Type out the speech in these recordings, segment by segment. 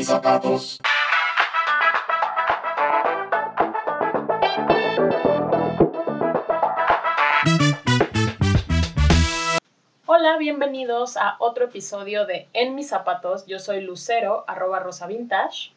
mis zapatos. Hola, bienvenidos a otro episodio de En mis zapatos. Yo soy Lucero, arroba Rosa Vintage.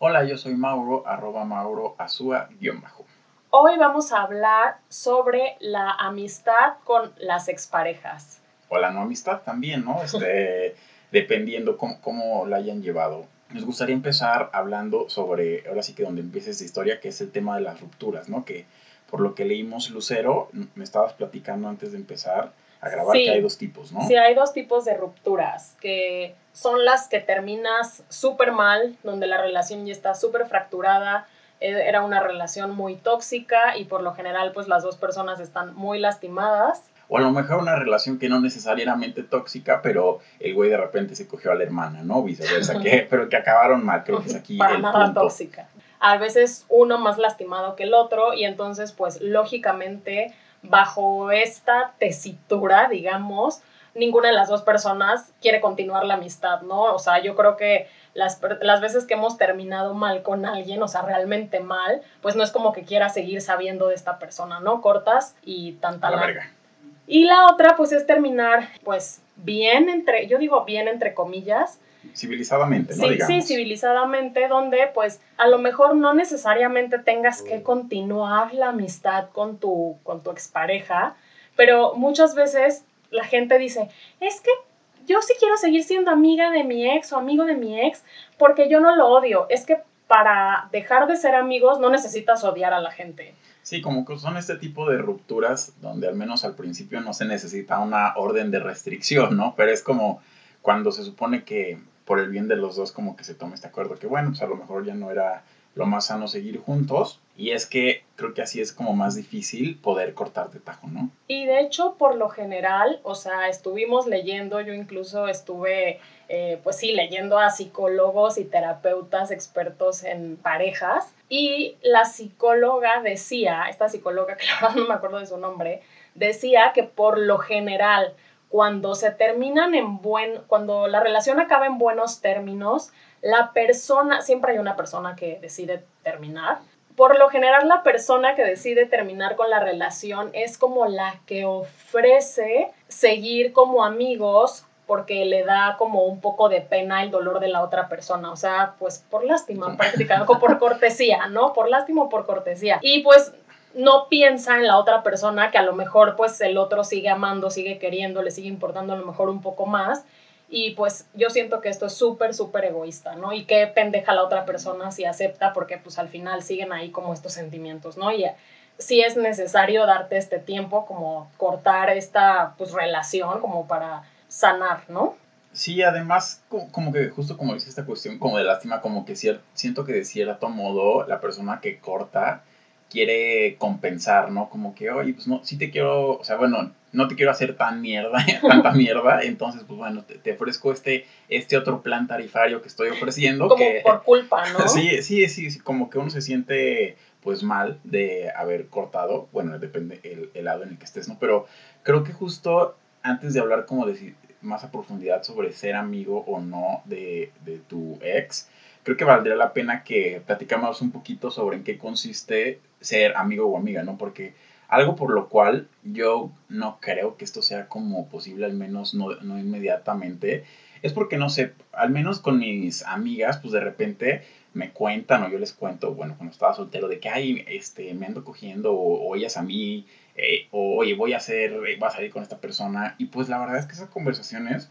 Hola, yo soy Mauro, arroba Mauro Azúa, guion bajo. Hoy vamos a hablar sobre la amistad con las exparejas. O la no amistad también, ¿no? Este, dependiendo cómo, cómo la hayan llevado. Nos gustaría empezar hablando sobre, ahora sí que donde empieza esta historia, que es el tema de las rupturas, ¿no? Que por lo que leímos Lucero, me estabas platicando antes de empezar a grabar Sí. que hay dos tipos, ¿no? Sí, hay dos tipos de rupturas, que son las que terminas súper mal, donde la relación ya está súper fracturada, eh, era una relación muy tóxica y por lo general pues las dos personas están muy lastimadas. O a lo mejor una relación que no necesariamente tóxica, pero el güey de repente se cogió a la hermana, ¿no? Viceversa, que, pero que acabaron mal, creo que es aquí para el nada punto. tóxica. A veces uno más lastimado que el otro y entonces pues lógicamente bajo esta tesitura, digamos, ninguna de las dos personas quiere continuar la amistad, ¿no? O sea, yo creo que las, las veces que hemos terminado mal con alguien, o sea, realmente mal, pues no es como que quieras seguir sabiendo de esta persona, ¿no? Cortas y tanta la- verga. Y la otra pues es terminar pues bien entre, yo digo bien entre comillas, Civilizadamente, ¿no? Sí, Digamos. sí, civilizadamente, donde pues a lo mejor no necesariamente tengas que continuar la amistad con tu, con tu expareja, pero muchas veces la gente dice, es que yo sí quiero seguir siendo amiga de mi ex o amigo de mi ex porque yo no lo odio. Es que para dejar de ser amigos no necesitas odiar a la gente. Sí, como que son este tipo de rupturas donde al menos al principio no se necesita una orden de restricción, ¿no? Pero es como cuando se supone que por el bien de los dos como que se toma este acuerdo que bueno, pues a lo mejor ya no era lo más sano seguir juntos y es que creo que así es como más difícil poder cortar de tajo, ¿no? Y de hecho, por lo general, o sea, estuvimos leyendo, yo incluso estuve, eh, pues sí, leyendo a psicólogos y terapeutas expertos en parejas. Y la psicóloga decía, esta psicóloga, que no me acuerdo de su nombre, decía que por lo general, cuando se terminan en buen, cuando la relación acaba en buenos términos, la persona, siempre hay una persona que decide terminar, por lo general la persona que decide terminar con la relación es como la que ofrece seguir como amigos porque le da como un poco de pena el dolor de la otra persona, o sea, pues por lástima prácticamente, por cortesía, ¿no? Por lástima o por cortesía. Y pues no piensa en la otra persona que a lo mejor pues el otro sigue amando, sigue queriendo, le sigue importando a lo mejor un poco más. Y pues yo siento que esto es súper, súper egoísta, ¿no? Y qué pendeja la otra persona si acepta, porque pues al final siguen ahí como estos sentimientos, ¿no? Y sí es necesario darte este tiempo, como cortar esta pues relación, como para sanar, ¿no? Sí, además, co- como que justo como dice esta cuestión como de lástima, como que siento que de cierto modo la persona que corta quiere compensar, ¿no? Como que, oye, pues no, sí te quiero, o sea, bueno, no te quiero hacer tan mierda, tanta mierda, entonces, pues bueno, te, te ofrezco este, este otro plan tarifario que estoy ofreciendo. Como que, por culpa, ¿no? Sí, sí, sí, sí, como que uno se siente pues mal de haber cortado, bueno, depende el, el lado en el que estés, ¿no? Pero creo que justo antes de hablar como de más a profundidad sobre ser amigo o no de, de tu ex, creo que valdría la pena que platicáramos un poquito sobre en qué consiste ser amigo o amiga, ¿no? Porque algo por lo cual yo no creo que esto sea como posible, al menos no, no inmediatamente, es porque no sé, al menos con mis amigas, pues de repente me cuentan o yo les cuento, bueno, cuando estaba soltero, de que, ay, este, me ando cogiendo o, o ellas a mí, eh, o oye, voy a hacer, eh, a salir con esta persona. Y pues la verdad es que esas conversaciones,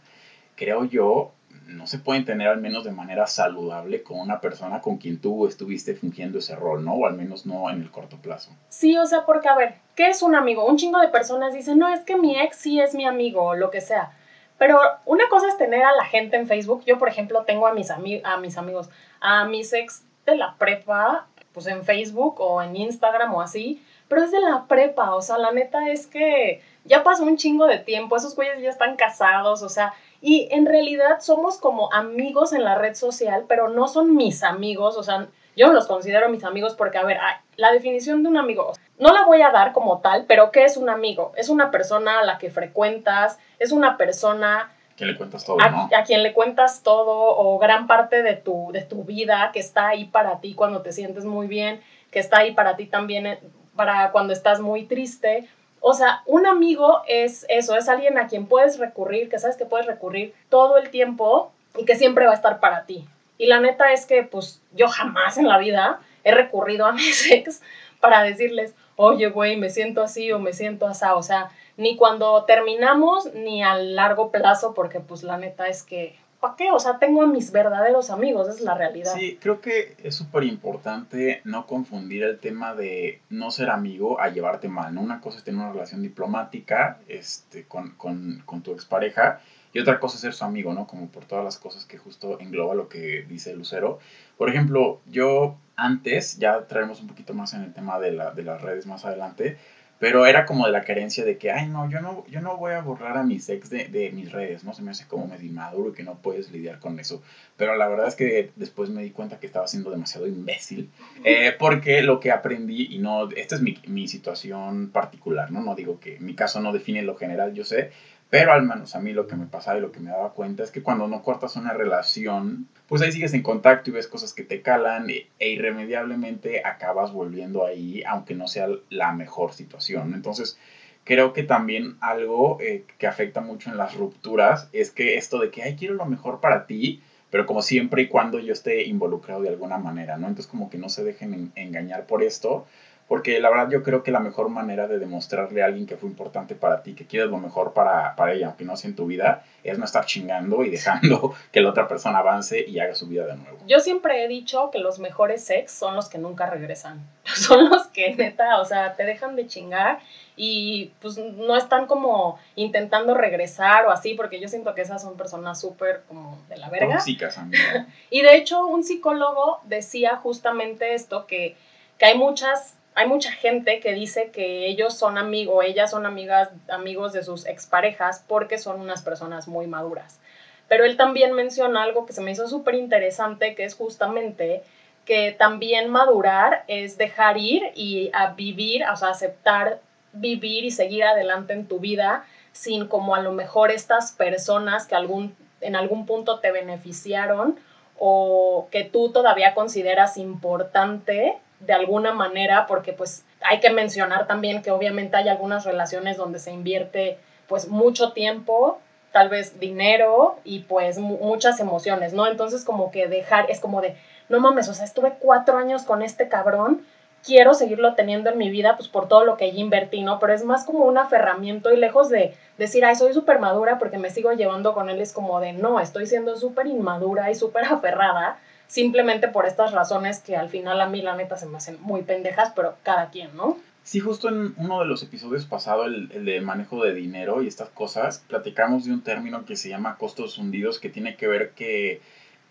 creo yo, no se pueden tener al menos de manera saludable con una persona con quien tú estuviste fingiendo ese rol, ¿no? O al menos no en el corto plazo. Sí, o sea, porque a ver, ¿qué es un amigo? Un chingo de personas dicen, no, es que mi ex sí es mi amigo o lo que sea. Pero una cosa es tener a la gente en Facebook. Yo, por ejemplo, tengo a mis, ami a mis amigos, a mis ex de la prepa, pues en Facebook o en Instagram o así. Pero es de la prepa, o sea, la neta es que ya pasó un chingo de tiempo, esos güeyes ya están casados, o sea, y en realidad somos como amigos en la red social, pero no son mis amigos, o sea, yo no los considero mis amigos porque, a ver, la definición de un amigo, no la voy a dar como tal, pero ¿qué es un amigo? Es una persona a la que frecuentas, es una persona quien le cuentas todo, a, ¿no? a quien le cuentas todo o gran parte de tu, de tu vida que está ahí para ti cuando te sientes muy bien, que está ahí para ti también eh, para cuando estás muy triste. O sea, un amigo es eso, es alguien a quien puedes recurrir, que sabes que puedes recurrir todo el tiempo y que siempre va a estar para ti. Y la neta es que pues yo jamás en la vida he recurrido a mis ex para decirles, oye, güey, me siento así o me siento así. O sea, ni cuando terminamos ni a largo plazo, porque pues la neta es que, ¿para qué? O sea, tengo a mis verdaderos amigos, es la realidad. Sí, creo que es súper importante no confundir el tema de no ser amigo a llevarte mal, ¿no? Una cosa es tener una relación diplomática este, con, con, con tu expareja y otra cosa es ser su amigo, ¿no? Como por todas las cosas que justo engloba lo que dice Lucero. Por ejemplo, yo antes, ya traemos un poquito más en el tema de, la, de las redes más adelante, pero era como de la carencia de que, ay, no, yo no, yo no voy a borrar a mis ex de, de mis redes, ¿no? Se me hace como medio inmaduro y que no puedes lidiar con eso. Pero la verdad es que después me di cuenta que estaba siendo demasiado imbécil, eh, porque lo que aprendí, y no, esta es mi, mi situación particular, ¿no? No digo que mi caso no define lo general, yo sé, pero al menos a mí lo que me pasaba y lo que me daba cuenta es que cuando no cortas una relación, pues ahí sigues en contacto y ves cosas que te calan e, e irremediablemente acabas volviendo ahí, aunque no sea la mejor situación. Entonces, creo que también algo eh, que afecta mucho en las rupturas es que esto de que, ay, quiero lo mejor para ti, pero como siempre y cuando yo esté involucrado de alguna manera, ¿no? Entonces como que no se dejen en, engañar por esto, porque la verdad yo creo que la mejor manera de demostrarle a alguien que fue importante para ti, que quieres lo mejor para, para ella, aunque no sea en tu vida, es no estar chingando y dejando que la otra persona avance y haga su vida de nuevo. Yo siempre he dicho que los mejores sex son los que nunca regresan. Son los que neta, o sea, te dejan de chingar y pues no están como intentando regresar o así, porque yo siento que esas son personas súper como de la verga. Tóxicas, amiga. Y de hecho, un psicólogo decía justamente esto, que, que hay muchas hay mucha gente que dice que ellos son amigos, ellas son amigas, amigos de sus exparejas porque son unas personas muy maduras. Pero él también menciona algo que se me hizo súper interesante, que es justamente que también madurar es dejar ir y a vivir, o sea, aceptar vivir y seguir adelante en tu vida sin como a lo mejor estas personas que algún, en algún punto te beneficiaron o que tú todavía consideras importante de alguna manera, porque pues hay que mencionar también que obviamente hay algunas relaciones donde se invierte pues mucho tiempo, tal vez dinero y pues muchas emociones, ¿no? Entonces como que dejar, es como de, no mames, o sea, estuve cuatro años con este cabrón, quiero seguirlo teniendo en mi vida pues por todo lo que ya invertí, ¿no? Pero es más como un aferramiento y lejos de decir, ay, soy súper madura porque me sigo llevando con él, es como de, no, estoy siendo súper inmadura y súper aferrada simplemente por estas razones que al final a mí la neta se me hacen muy pendejas, pero cada quien, ¿no? Sí, justo en uno de los episodios pasados, el, el, de manejo de dinero y estas cosas, platicamos de un término que se llama costos hundidos, que tiene que ver que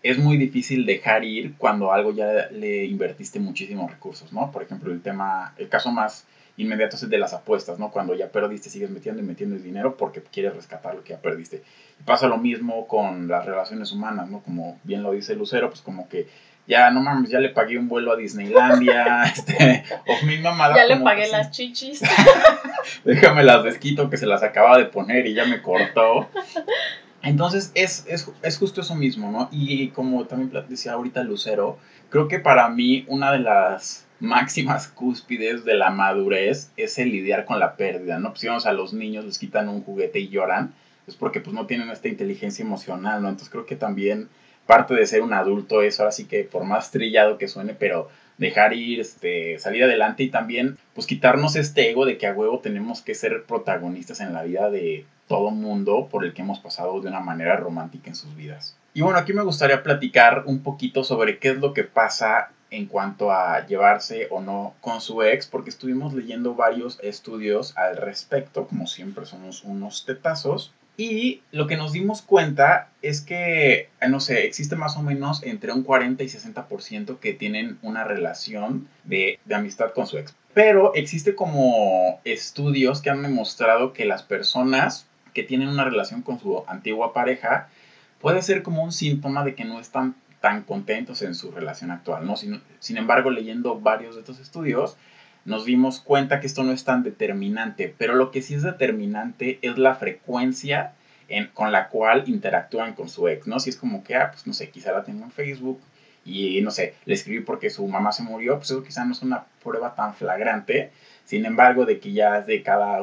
es muy difícil dejar ir cuando algo ya le invertiste muchísimos recursos, ¿no? Por ejemplo, el tema, el caso más inmediato es el de las apuestas, ¿no? Cuando ya perdiste, sigues metiendo y metiendo el dinero porque quieres rescatar lo que ya perdiste. Y pasa lo mismo con las relaciones humanas, ¿no? Como bien lo dice Lucero, pues como que ya no mames, ya le pagué un vuelo a Disneylandia, este, o mi mamá. Ya le pagué las chichis. Déjame las desquito que se las acaba de poner y ya me cortó. Entonces es, es, es justo eso mismo, ¿no? Y como también decía ahorita Lucero, creo que para mí una de las máximas cúspides de la madurez es el lidiar con la pérdida, ¿no? Pues si a los niños, les quitan un juguete y lloran, es porque pues no tienen esta inteligencia emocional, ¿no? Entonces creo que también parte de ser un adulto es ahora sí que por más trillado que suene, pero dejar ir, este, salir adelante y también pues quitarnos este ego de que a huevo tenemos que ser protagonistas en la vida de todo mundo por el que hemos pasado de una manera romántica en sus vidas. Y bueno, aquí me gustaría platicar un poquito sobre qué es lo que pasa en cuanto a llevarse o no con su ex, porque estuvimos leyendo varios estudios al respecto, como siempre somos unos tetazos, y lo que nos dimos cuenta es que, no sé, existe más o menos entre un 40 y 60% que tienen una relación de, de, amistad con su ex. Pero existe como estudios que han demostrado que las personas que tienen una relación con su antigua pareja puede ser como un síntoma de que no están tan contentos en su relación actual, ¿no? Sin, embargo, leyendo varios de estos estudios, nos dimos cuenta que esto no es tan determinante, pero lo que sí es determinante es la frecuencia en, con la cual interactúan con su ex, ¿no? Si es como que, ah, pues no sé, quizá la tengo en Facebook y no sé, le escribí porque su mamá se murió, pues eso quizá no es una prueba tan flagrante. Sin embargo, de que ya es de cada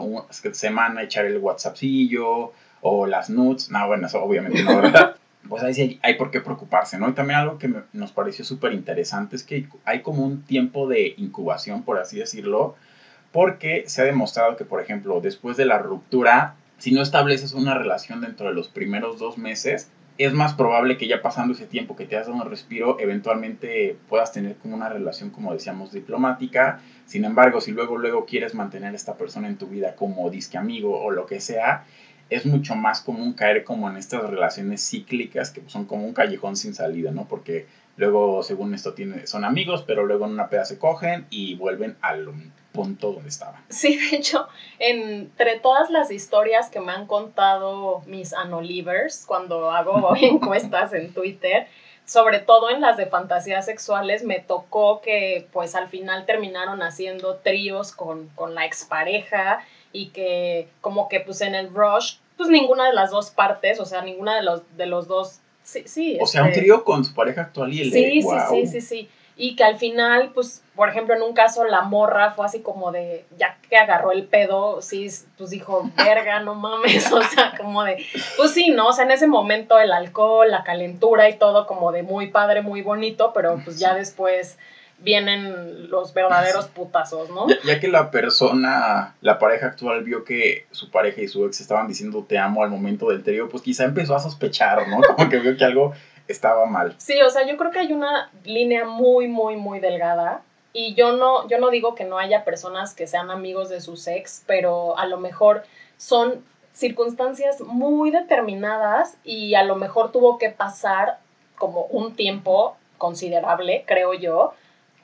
semana echar el WhatsAppcillo o las nudes, no, bueno, eso obviamente no, ¿verdad? Pues ahí sí hay, por qué preocuparse, ¿no? Y también algo que nos pareció súper interesante es que hay como un tiempo de incubación, por así decirlo, porque se ha demostrado que, por ejemplo, después de la ruptura, si no estableces una relación dentro de los primeros dos meses, es más probable que ya pasando ese tiempo que te has dado un respiro, eventualmente puedas tener como una relación, como decíamos, diplomática. Sin embargo, si luego, luego quieres mantener a esta persona en tu vida como disque amigo o lo que sea, es mucho más común caer como en estas relaciones cíclicas que son como un callejón sin salida, ¿no? Porque luego, según esto, tiene, son amigos, pero luego en una peda se cogen y vuelven al punto donde estaban. Sí, de hecho, entre todas las historias que me han contado mis anolivers cuando hago encuestas en Twitter, sobre todo en las de fantasías sexuales, me tocó que pues al final terminaron haciendo tríos con, con la expareja y que como que pues en el rush, pues ninguna de las dos partes, o sea, ninguna de los, de los dos, sí, sí. O sea, un este trío con su pareja actual y el sí, sí, sí, sí, sí. Y que al final, pues, por ejemplo, en un caso la morra fue así como de, ya que agarró el pedo, sí, pues dijo, verga, no mames, o sea, como de, pues sí, ¿no? O sea, en ese momento el alcohol, la calentura y todo como de muy padre, muy bonito, pero pues ya después vienen los verdaderos putazos, ¿no? Ya, que la persona, la pareja actual vio que su pareja y su ex estaban diciendo te amo al momento del trío, pues quizá empezó a sospechar, ¿no? Como que vio que algo estaba mal. Sí, o sea, yo creo que hay una línea muy, muy, muy delgada. Y yo no, yo no digo que no haya personas que sean amigos de sus ex, pero a lo mejor son circunstancias muy determinadas y a lo mejor tuvo que pasar como un tiempo considerable, creo yo,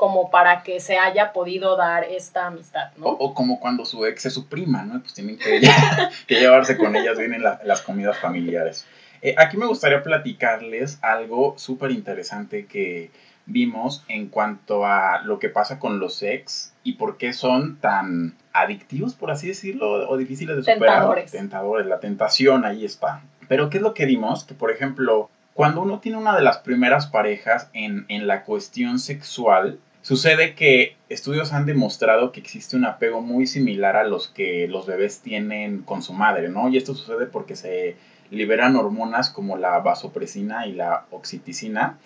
como para que se haya podido dar esta amistad, ¿no? O, como cuando su ex es su prima, ¿no? Pues tienen que, llevarse con ellas bien en, las comidas familiares. Eh, aquí me gustaría platicarles algo súper interesante que vimos en cuanto a lo que pasa con los ex y por qué son tan adictivos, por así decirlo, o difíciles de superar. Tentadores. Tentadores, la tentación ahí está. Pero ¿qué es lo que vimos? Que, por ejemplo, cuando uno tiene una de las primeras parejas en, en la cuestión sexual, Sucede que estudios han demostrado que existe un apego muy similar a los que los bebés tienen con su madre, ¿no? Y esto sucede porque se liberan hormonas como la vasopresina y la oxiticina,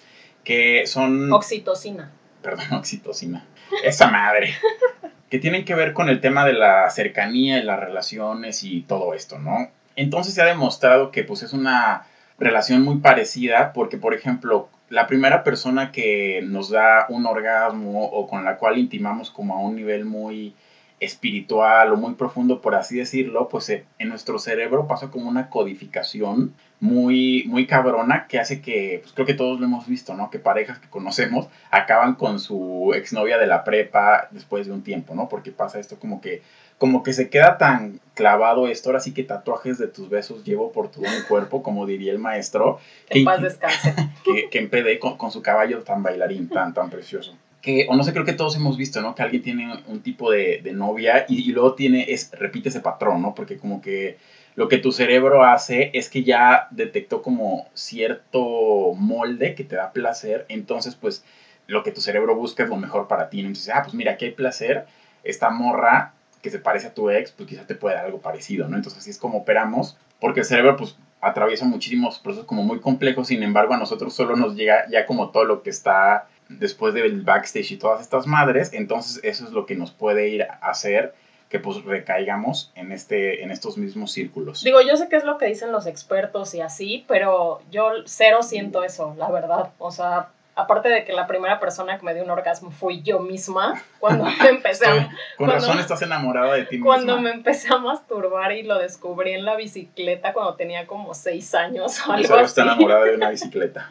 que son... Oxitocina. Perdón, oxitocina. Esa madre. que tienen que ver con el tema de la cercanía y las relaciones y todo esto, ¿no? Entonces se ha demostrado que pues es una relación muy parecida porque, por ejemplo, la primera persona que nos da un orgasmo o con la cual intimamos como a un nivel muy espiritual o muy profundo, por así decirlo, pues eh, en nuestro cerebro pasa como una codificación muy, muy cabrona que hace que, pues creo que todos lo hemos visto, ¿no? Que parejas que conocemos acaban con su exnovia de la prepa después de un tiempo, ¿no? Porque pasa esto como que como que se queda tan clavado esto, ahora sí que tatuajes de tus besos llevo por todo mi cuerpo, como diría el maestro. Que, en paz descanse. Que, que empedé con, con, su caballo tan bailarín, tan, tan precioso. Que, o no sé, creo que todos hemos visto, ¿no? Que alguien tiene un tipo de, de novia y, y, luego tiene, es, repite ese patrón, ¿no? Porque como que lo que tu cerebro hace es que ya detectó como cierto molde que te da placer, entonces pues lo que tu cerebro busca es lo mejor para ti, ¿no? Entonces, ah, pues mira, aquí hay placer, esta morra que se parece a tu ex, pues quizás te puede dar algo parecido, ¿no? Entonces así es como operamos, porque el cerebro pues atraviesa muchísimos procesos como muy complejos, sin embargo a nosotros solo nos llega ya como todo lo que está después del backstage y todas estas madres, entonces eso es lo que nos puede ir a hacer que pues recaigamos en, este, en estos mismos círculos. Digo, yo sé qué es lo que dicen los expertos y así, pero yo cero siento eso, la verdad. O sea, aparte de que la primera persona que me dio un orgasmo fui yo misma, cuando me empecé a... Con razón estás enamorada de ti misma. Cuando me empecé a masturbar y lo descubrí en la bicicleta cuando tenía como seis años o algo así. está enamorada de una bicicleta.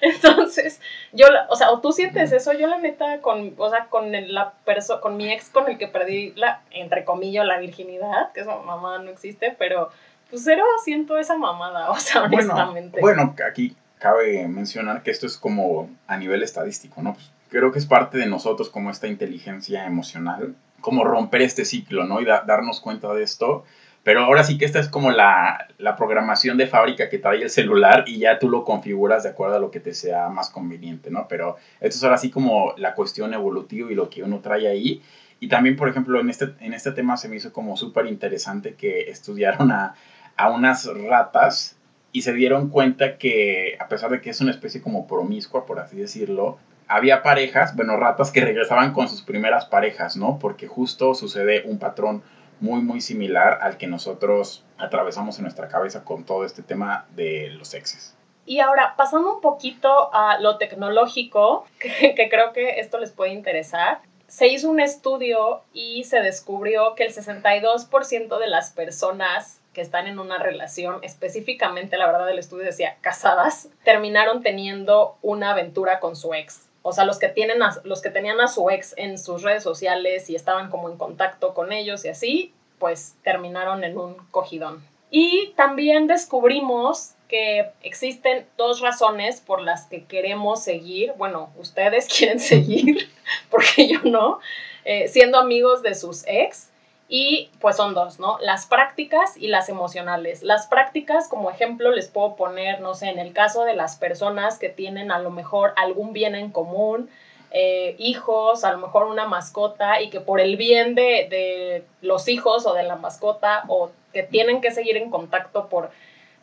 Entonces, yo, o sea, o tú sientes eso, yo la neta, con, o sea, con la persona, con mi ex con el que perdí la, entre comillas, la virginidad, que esa mamada no existe, pero pues cero siento esa mamada, o sea, honestamente. Bueno, bueno aquí cabe mencionar que esto es como a nivel estadístico, ¿no? Pues creo que es parte de nosotros como esta inteligencia emocional, como romper este ciclo, ¿no? Y darnos cuenta de esto, Pero ahora sí que esta es como la, la, programación de fábrica que trae el celular y ya tú lo configuras de acuerdo a lo que te sea más conveniente, ¿no? Pero esto es ahora sí como la cuestión evolutiva y lo que uno trae ahí. Y también, por ejemplo, en este, en este tema se me hizo como súper interesante que estudiaron a, a unas ratas y se dieron cuenta que, a pesar de que es una especie como promiscua, por así decirlo, había parejas, bueno, ratas que regresaban con sus primeras parejas, ¿no? Porque justo sucede un patrón muy, muy similar al que nosotros atravesamos en nuestra cabeza con todo este tema de los exes. Y ahora, pasando un poquito a lo tecnológico, que, que, creo que esto les puede interesar, se hizo un estudio y se descubrió que el 62% de las personas que están en una relación, específicamente, la verdad, el estudio decía casadas, terminaron teniendo una aventura con su ex. O sea, los que, tienen los que tenían a su ex en sus redes sociales y estaban como en contacto con ellos y así, pues terminaron en un cogidón. Y también descubrimos que existen dos razones por las que queremos seguir, bueno, ustedes quieren seguir, porque yo no, eh, siendo amigos de sus ex. Y pues son dos, ¿no? Las prácticas y las emocionales. Las prácticas, como ejemplo, les puedo poner, no sé, en el caso de las personas que tienen a lo mejor algún bien en común, eh, hijos, a lo mejor una mascota, y que por el bien de, de los hijos o de la mascota, o que tienen que seguir en contacto por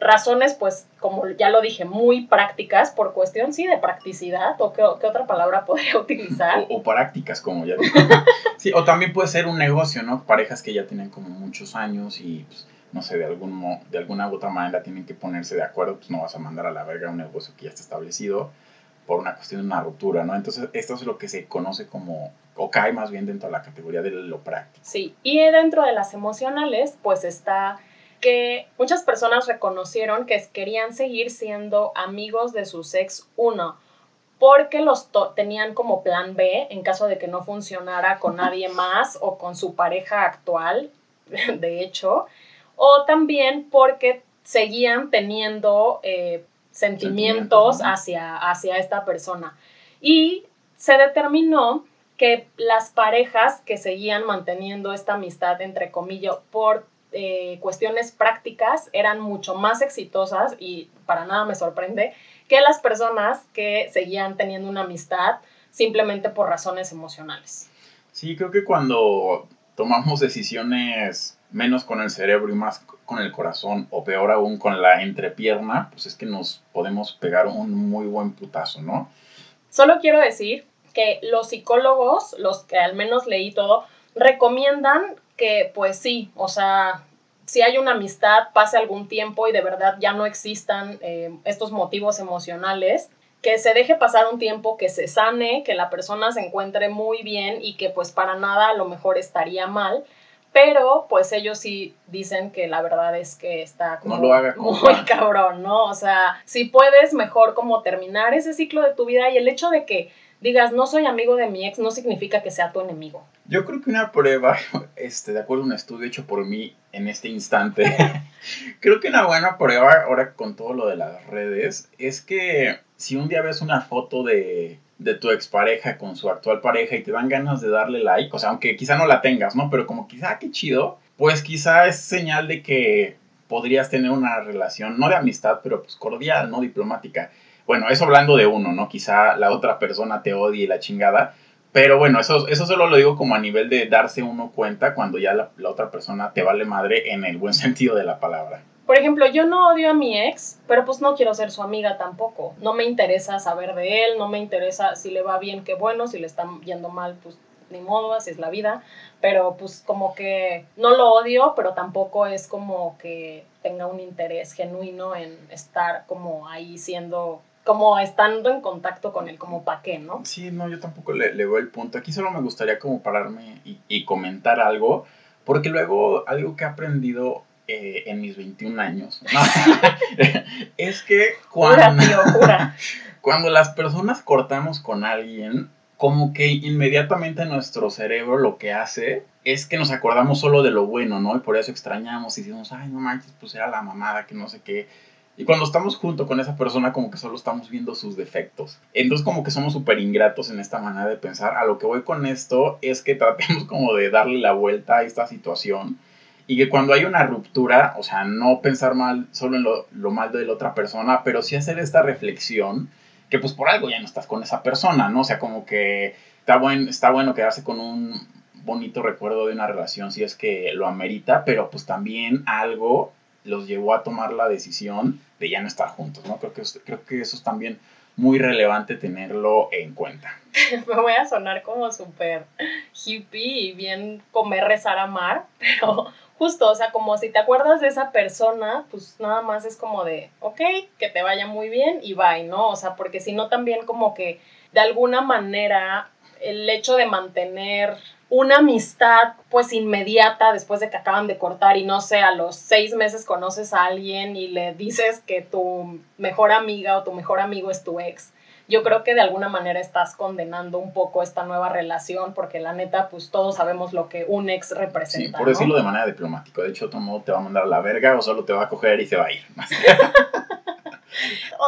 razones, pues, como ya lo dije, muy prácticas, por cuestión, sí, de practicidad, o qué, otra palabra podría utilizar. O, prácticas, como ya dije. sí, o también puede ser un negocio, ¿no? Parejas que ya tienen como muchos años y, pues, no sé, de, algún, de alguna u otra manera tienen que ponerse de acuerdo, pues no vas a mandar a la verga un negocio que ya está establecido por una cuestión de una ruptura, ¿no? Entonces, esto es lo que se conoce como, o cae más bien dentro de la categoría de lo práctico. Sí, y dentro de las emocionales, pues está que muchas personas reconocieron que querían seguir siendo amigos de su ex uno, porque los tenían como plan B en caso de que no funcionara con nadie más o con su pareja actual, de hecho, o también porque seguían teniendo eh, sentimientos, hacia, hacia esta persona. Y se determinó que las parejas que seguían manteniendo esta amistad, entre comillas, por eh, cuestiones prácticas eran mucho más exitosas y para nada me sorprende que las personas que seguían teniendo una amistad simplemente por razones emocionales. Sí, creo que cuando tomamos decisiones menos con el cerebro y más con el corazón o peor aún con la entrepierna, pues es que nos podemos pegar un muy buen putazo, ¿no? Solo quiero decir que los psicólogos, los que al menos leí todo, recomiendan que pues sí, o sea, si hay una amistad, pase algún tiempo y de verdad ya no existan eh, estos motivos emocionales, que se deje pasar un tiempo, que se sane, que la persona se encuentre muy bien y que pues para nada a lo mejor estaría mal, pero pues ellos sí dicen que la verdad es que está como muy cabrón, ¿no? O sea, si puedes mejor como terminar ese ciclo de tu vida y el hecho de que digas, no soy amigo de mi ex, no significa que sea tu enemigo. Yo creo que una prueba, este, de acuerdo a un estudio hecho por mí en este instante, creo que una buena prueba ahora con todo lo de las redes es que si un día ves una foto de, de tu expareja con su actual pareja y te dan ganas de darle like, o sea, aunque quizá no la tengas, ¿no? Pero como quizá, qué chido, pues quizá es señal de que podrías tener una relación, no de amistad, pero pues cordial, ¿no? Diplomática. Bueno, eso hablando de uno, ¿no? Quizá la otra persona te odie la chingada. Pero bueno, eso, eso solo lo digo como a nivel de darse uno cuenta cuando ya la, otra persona te vale madre en el buen sentido de la palabra. Por ejemplo, yo no odio a mi ex, pero pues no quiero ser su amiga tampoco. No me interesa saber de él, no me interesa si le va bien, qué bueno, si le está yendo mal, pues ni modo, así es la vida. Pero pues como que no lo odio, pero tampoco es como que tenga un interés genuino en estar como ahí siendo como estando en contacto con él, como pa' qué, ¿no? Sí, no, yo tampoco le, le veo el punto. Aquí solo me gustaría como pararme y, y comentar algo, porque luego algo que he aprendido eh, en mis 21 años es que cuando, cuando las personas cortamos con alguien, como que inmediatamente nuestro cerebro lo que hace es que nos acordamos solo de lo bueno, ¿no? Y por eso extrañamos y decimos, ay, no manches, pues era la mamada, que no sé qué y cuando estamos junto con esa persona, como que solo estamos viendo sus defectos. Entonces, como que somos súper ingratos en esta manera de pensar. A lo que voy con esto es que tratemos como de darle la vuelta a esta situación. Y que cuando hay una ruptura, o sea, no pensar mal solo en lo, lo mal de la otra persona, pero sí hacer esta reflexión que pues por algo ya no estás con esa persona, ¿no? O sea, como que está, buen, está bueno quedarse con un bonito recuerdo de una relación si es que lo amerita, pero pues también algo los llevó a tomar la decisión de ya no estar juntos, ¿no? Creo que, creo que eso es también muy relevante tenerlo en cuenta. Me voy a sonar como súper hippie y bien comer, rezar, amar, pero justo, o sea, como si te acuerdas de esa persona, pues nada más es como de, ok, que te vaya muy bien y bye, ¿no? O sea, porque si no también como que de alguna manera el hecho de mantener una amistad pues inmediata después de que acaban de cortar y no sé, a los seis meses conoces a alguien y le dices que tu mejor amiga o tu mejor amigo es tu ex. Yo creo que de alguna manera estás condenando un poco esta nueva relación porque la neta pues todos sabemos lo que un ex representa. Sí, por decirlo de manera diplomática. De hecho, todo te va a mandar a la verga o solo te va a coger y se va a ir.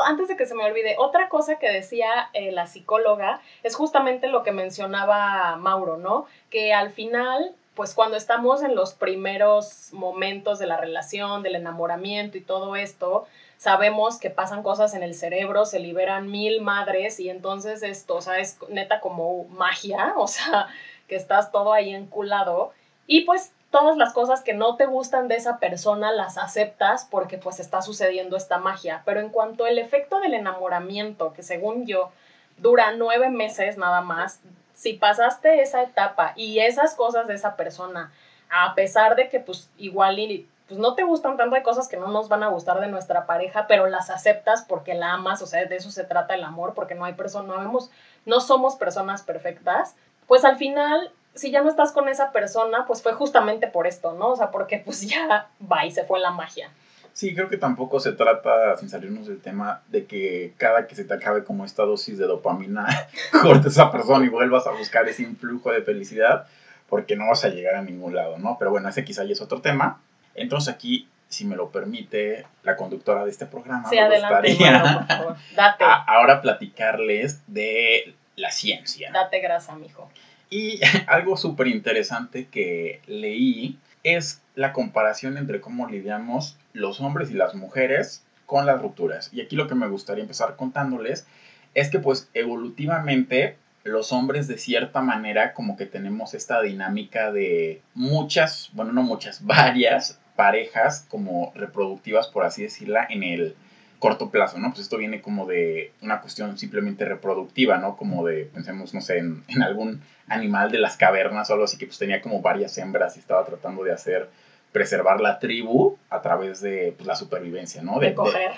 Antes de que se me olvide, otra cosa que decía eh, la psicóloga es justamente lo que mencionaba Mauro, ¿no? Que al final, pues cuando estamos en los primeros momentos de la relación, del enamoramiento y todo esto, sabemos que pasan cosas en el cerebro, se liberan mil madres y entonces esto, o sea, es neta como magia, o sea, que estás todo ahí enculado. Y pues todas las cosas que no te gustan de esa persona las aceptas porque pues está sucediendo esta magia. Pero en cuanto al efecto del enamoramiento, que según yo dura nueve meses nada más, si pasaste esa etapa y esas cosas de esa persona, a pesar de que pues igual y, pues no te gustan tanto, hay cosas que no nos van a gustar de nuestra pareja, pero las aceptas porque la amas, o sea, de eso se trata el amor, porque no hay persona, no, vemos, no somos personas perfectas, pues al final si ya no estás con esa persona, pues fue justamente por esto, ¿no? O sea, porque pues ya va y se fue la magia. Sí, creo que tampoco se trata, sin salirnos del tema, de que cada que se te acabe como esta dosis de dopamina, cortes a esa persona y vuelvas a buscar ese influjo de felicidad, porque no vas a llegar a ningún lado, ¿no? Pero bueno, ese quizá ya es otro tema. Entonces aquí, si me lo permite la conductora de este programa, sí, adelante, por favor. Date. ahora platicarles de la ciencia. Date grasa, mijo. Y algo súper interesante que leí es la comparación entre cómo lidiamos los hombres y las mujeres con las rupturas. Y aquí lo que me gustaría empezar contándoles es que pues evolutivamente los hombres de cierta manera como que tenemos esta dinámica de muchas, bueno no muchas, varias parejas como reproductivas por así decirla en el corto plazo, ¿no? Pues esto viene como de una cuestión simplemente reproductiva, ¿no? Como de, pensemos, no sé, en, algún animal de las cavernas o algo así que pues tenía como varias hembras y estaba tratando de hacer preservar la tribu a través de pues, la supervivencia, ¿no? De,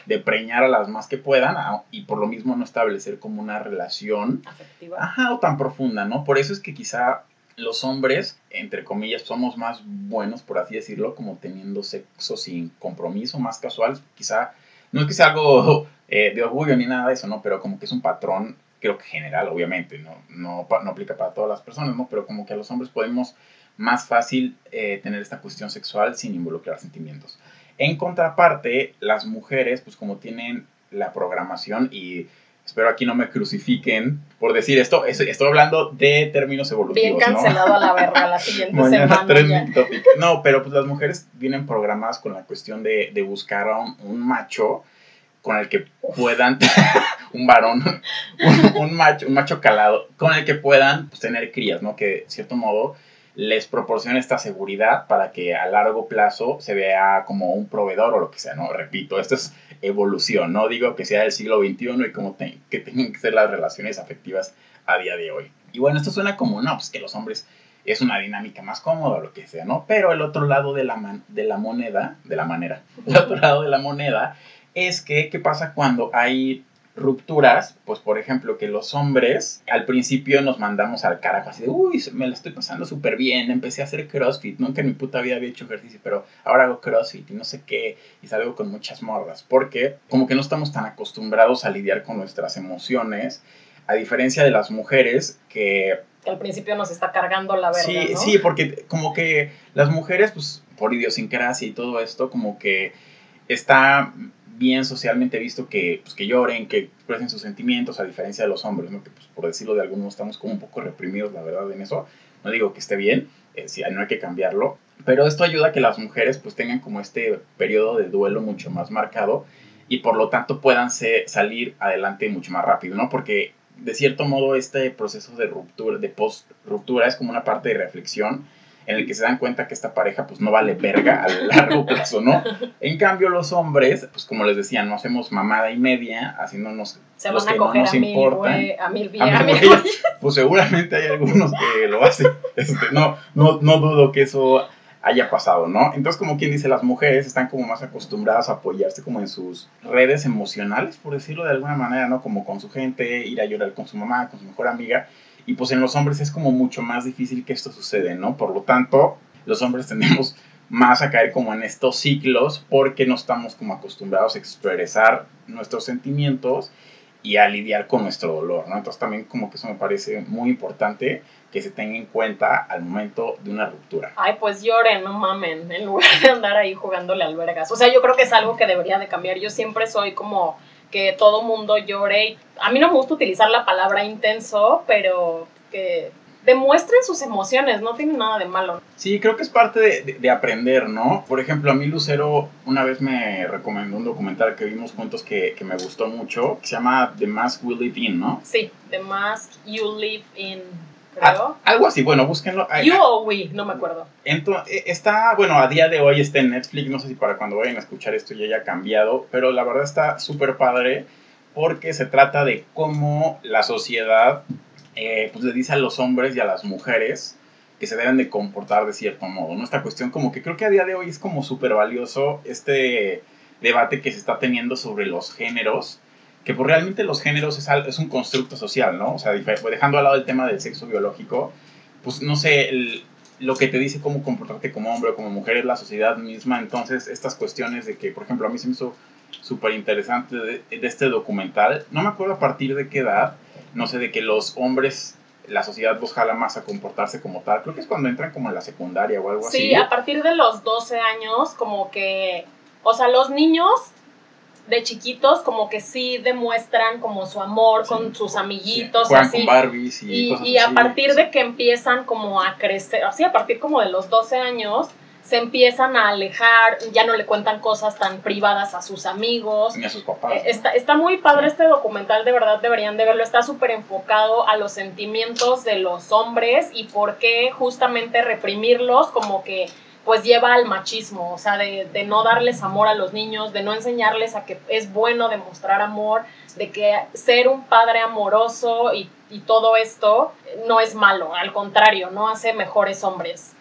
de, preñar a las más que puedan y por lo mismo no establecer como una relación afectiva. Ajá, o tan profunda, ¿no? Por eso es que quizá los hombres, entre comillas, somos más buenos, por así decirlo, como teniendo sexo sin compromiso, más casual, quizá no es que sea algo eh, de orgullo ni nada de eso, ¿no? Pero como que es un patrón, creo que general, obviamente, ¿no? No, no aplica para todas las personas, ¿no? Pero como que a los hombres podemos más fácil eh, tener esta cuestión sexual sin involucrar sentimientos. En contraparte, las mujeres, pues como tienen la programación y espero aquí no me crucifiquen por decir esto, estoy hablando de términos evolutivos. Bien cancelado a la verga la siguiente semana. No, pero pues las mujeres vienen programadas con la cuestión de, de buscar a un, macho con el que puedan, un varón, un, macho, un macho calado, con el que puedan pues, tener crías, ¿no? Que de cierto modo les proporciona esta seguridad para que a largo plazo se vea como un proveedor o lo que sea, ¿no? Repito, esto es evolución, no digo que sea del siglo XXI y como que tengan que ser las relaciones afectivas a día de hoy. Y bueno, esto suena como, no, pues que los hombres es una dinámica más cómoda o lo que sea, ¿no? Pero el otro lado de la, de la moneda, de la manera, el otro lado de la moneda es que, ¿qué pasa cuando hay rupturas, pues por ejemplo que los hombres al principio nos mandamos al carajo así de, uy, me la estoy pasando súper bien, empecé a hacer CrossFit, nunca en mi puta vida había hecho ejercicio, pero ahora hago CrossFit y no sé qué, y salgo con muchas morras, porque como que no estamos tan acostumbrados a lidiar con nuestras emociones, a diferencia de las mujeres que... Que al principio nos está cargando la verdad. Sí, sí, porque como que las mujeres, pues por idiosincrasia y todo esto, como que está bien socialmente visto que, pues, que lloren, que expresen sus sentimientos, a diferencia de los hombres, ¿no? que pues, por decirlo de algunos estamos como un poco reprimidos, la verdad, en eso. No digo que esté bien, eh, no hay que cambiarlo. Pero esto ayuda a que las mujeres pues tengan como este periodo de duelo mucho más marcado y por lo tanto puedan salir adelante mucho más rápido, ¿no? Porque de cierto modo este proceso de ruptura, de post-ruptura es como una parte de reflexión en el que se dan cuenta que esta pareja pues no vale verga a largo plazo, ¿no? En cambio los hombres, pues como les decía, no hacemos mamada y media, haciéndonos se los van que a coger no nos a importan. Mil, a mil, a mil, Pues seguramente hay algunos que lo hacen. Este, no, no, no dudo que eso haya pasado, ¿no? Entonces, como quien dice, las mujeres están como más acostumbradas a apoyarse como en sus redes emocionales, por decirlo de alguna manera, ¿no? Como con su gente, ir a llorar con su mamá, con su mejor amiga. Y pues en los hombres es como mucho más difícil que esto suceda, ¿no? Por lo tanto, los hombres tendemos más a caer como en estos ciclos porque no estamos como acostumbrados a expresar nuestros sentimientos y a lidiar con nuestro dolor, ¿no? Entonces también como que eso me parece muy importante que se tenga en cuenta al momento de una ruptura. Ay, pues lloren, no mamen, en lugar de andar ahí jugándole albergas. O sea, yo creo que es algo que debería de cambiar. Yo siempre soy como que todo mundo llore. A mí no me gusta utilizar la palabra intenso, pero que demuestren sus emociones, no tiene nada de malo. Sí, creo que es parte de, de, aprender, ¿no? Por ejemplo, a mí Lucero una vez me recomendó un documental que vimos juntos que, que me gustó mucho, que se llama The Mask We Live In, ¿no? Sí, The Mask You Live In creo. algo así, bueno, búsquenlo. You o We, no me acuerdo. Entonces, está, bueno, a día de hoy está en Netflix, no sé si para cuando vayan a escuchar esto ya haya cambiado, pero la verdad está súper padre porque se trata de cómo la sociedad eh, pues le dice a los hombres y a las mujeres que se deben de comportar de cierto modo, ¿no? Esta cuestión como que creo que a día de hoy es como súper valioso este debate que se está teniendo sobre los géneros, que pues realmente los géneros es, es un constructo social, ¿no? O sea, dejando al lado el tema del sexo biológico, pues no sé, lo que te dice cómo comportarte como hombre o como mujer es la sociedad misma, entonces estas cuestiones de que, por ejemplo, a mí se me hizo súper interesante de, de, este documental, no me acuerdo a partir de qué edad, no sé, de que los hombres, la sociedad los jala más a comportarse como tal, creo que es cuando entran como en la secundaria o algo así. Sí, a partir de los 12 años, como que, o sea, los niños de chiquitos como que sí demuestran como su amor con sus amiguitos. así. con Barbies y, y, y a partir de que empiezan como a crecer, así a partir como de los 12 años, se empiezan a alejar, ya no le cuentan cosas tan privadas a sus amigos. Ni a sus papás. Eh, está, está muy padre este documental, de verdad deberían de verlo. Está súper enfocado a los sentimientos de los hombres y por qué justamente reprimirlos como que pues lleva al machismo, o sea, de, de, no darles amor a los niños, de no enseñarles a que es bueno demostrar amor, de que ser un padre amoroso y, y todo esto no es malo, al contrario, no hace mejores hombres.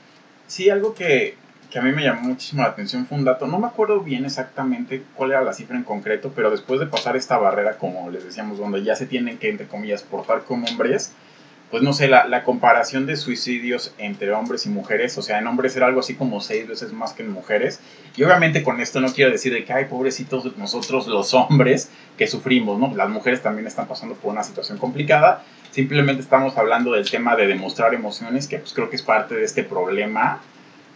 Sí, algo que, que a mí me llamó muchísimo la atención fue un dato, no me acuerdo bien exactamente cuál era la cifra en concreto, pero después de pasar esta barrera, como les decíamos, donde ya se tienen que, entre comillas, portar como hombres, pues no sé, la, la, comparación de suicidios entre hombres y mujeres, o sea, en hombres era algo así como seis veces más que en mujeres. Y obviamente con esto no quiero decir de que, ay, pobrecitos nosotros los hombres que sufrimos, ¿no? Las mujeres también están pasando por una situación complicada. Simplemente estamos hablando del tema de demostrar emociones, que pues creo que es parte de este problema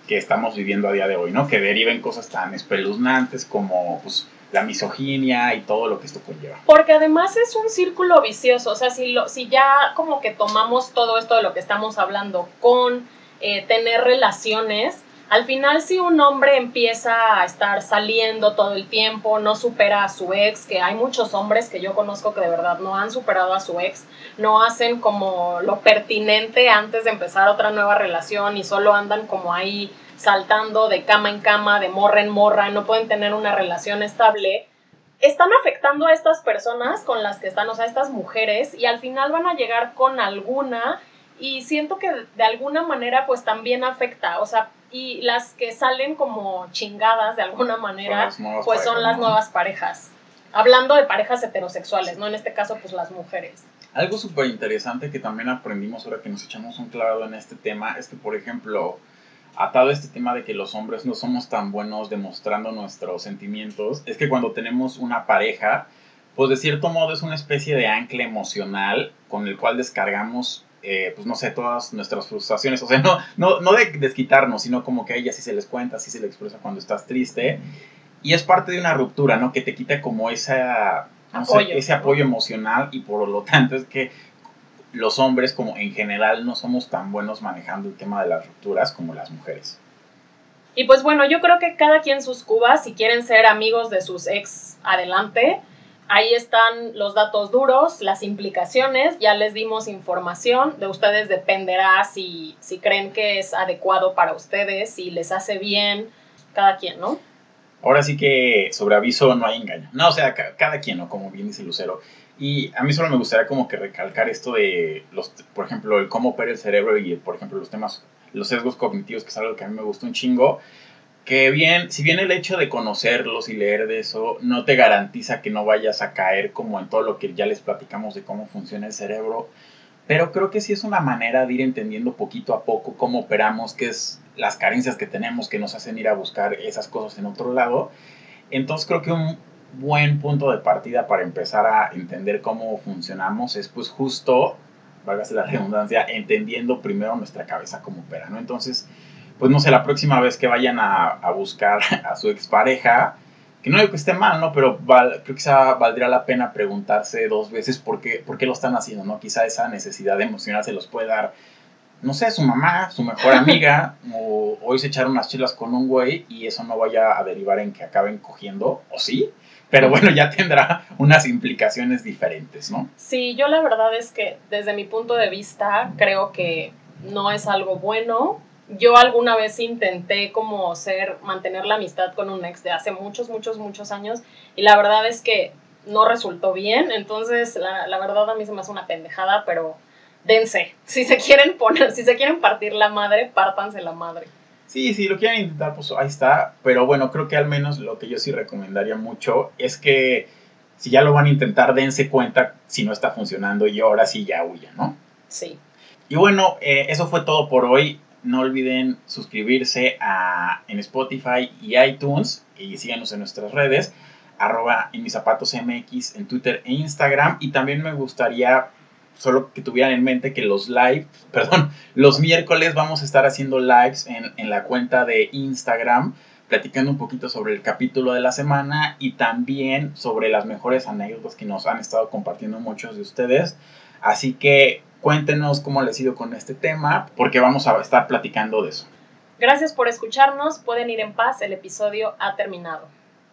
que estamos viviendo a día de hoy, ¿no? Que deriven cosas tan espeluznantes como, pues, la misoginia y todo lo que esto conlleva. Porque además es un círculo vicioso, o sea, si, lo, si ya como que tomamos todo esto de lo que estamos hablando con eh, tener relaciones, al final si un hombre empieza a estar saliendo todo el tiempo, no supera a su ex, que hay muchos hombres que yo conozco que de verdad no han superado a su ex, no hacen como lo pertinente antes de empezar otra nueva relación y solo andan como ahí saltando de cama en cama, de morra en morra, no pueden tener una relación estable, están afectando a estas personas con las que están, o sea, estas mujeres, y al final van a llegar con alguna, y siento que de alguna manera pues también afecta, o sea, y las que salen como chingadas de alguna manera, pues son las nuevas parejas. Hablando de parejas heterosexuales, ¿no? En este caso, pues las mujeres. Algo súper interesante que también aprendimos ahora que nos echamos un clavo en este tema es que, por ejemplo, atado a este tema de que los hombres no somos tan buenos demostrando nuestros sentimientos, es que cuando tenemos una pareja, pues de cierto modo es una especie de ancla emocional con el cual descargamos, eh, pues no sé, todas nuestras frustraciones. O sea, no, no, no de desquitarnos, sino como que a ella sí se les cuenta, sí se le expresa cuando estás triste. Y es parte de una ruptura, ¿no? Que te quita como esa, ese apoyo emocional y por lo tanto es que los hombres como en general no somos tan buenos manejando el tema de las rupturas como las mujeres. Y pues bueno, yo creo que cada quien sus cubas, si quieren ser amigos de sus ex, adelante. Ahí están los datos duros, las implicaciones, ya les dimos información, de ustedes dependerá si, si creen que es adecuado para ustedes, si les hace bien, cada quien, ¿no? Ahora sí que sobre aviso no hay engaño. No, o sea, cada quien, ¿no? Como bien dice Lucero. Y a mí solo me gustaría como que recalcar esto de, los, por ejemplo, el cómo opera el cerebro y, por ejemplo, los temas, los sesgos cognitivos, que es algo que a mí me gusta un chingo que bien, si bien el hecho de conocerlos y leer de eso no te garantiza que no vayas a caer como en todo lo que ya les platicamos de cómo funciona el cerebro, pero creo que sí es una manera de ir entendiendo poquito a poco cómo operamos, qué es las carencias que tenemos que nos hacen ir a buscar esas cosas en otro lado. Entonces creo que un buen punto de partida para empezar a entender cómo funcionamos es pues justo, válgase la redundancia, entendiendo primero nuestra cabeza cómo opera, ¿no? Entonces, pues no sé, la próxima vez que vayan a, buscar a su expareja, que no digo que esté mal, ¿no? Pero creo que quizá valdría la pena preguntarse dos veces por qué, por qué lo están haciendo, ¿no? Quizá esa necesidad emocional se los puede dar, no sé, su mamá, su mejor amiga, o hoy se echaron unas chilas con un güey y eso no vaya a derivar en que acaben cogiendo, ¿o sí? Pero bueno, ya tendrá unas implicaciones diferentes, ¿no? Sí, yo la verdad es que desde mi punto de vista creo que no es algo bueno yo alguna vez intenté como ser, mantener la amistad con un ex de hace muchos, muchos, muchos años y la verdad es que no resultó bien, entonces la, la verdad a mí se me hace una pendejada, pero dense, si se quieren poner, si se quieren partir la madre, pártanse la madre. Sí, sí, lo quieren intentar, pues ahí está, pero bueno, creo que al menos lo que yo sí recomendaría mucho es que si ya lo van a intentar, dense cuenta si no está funcionando y ahora sí ya huya, ¿no? Sí. Y bueno, eh, eso fue todo por hoy no olviden suscribirse a, en Spotify y iTunes y síganos en nuestras redes, arroba en mis zapatos MX en Twitter e Instagram. Y también me gustaría solo que tuvieran en mente que los live, perdón, los miércoles vamos a estar haciendo lives en, en la cuenta de Instagram platicando un poquito sobre el capítulo de la semana y también sobre las mejores anécdotas que nos han estado compartiendo muchos de ustedes. Así que Cuéntenos cómo les ha ido con este tema, porque vamos a estar platicando de eso. Gracias por escucharnos. Pueden ir en paz. El episodio ha terminado.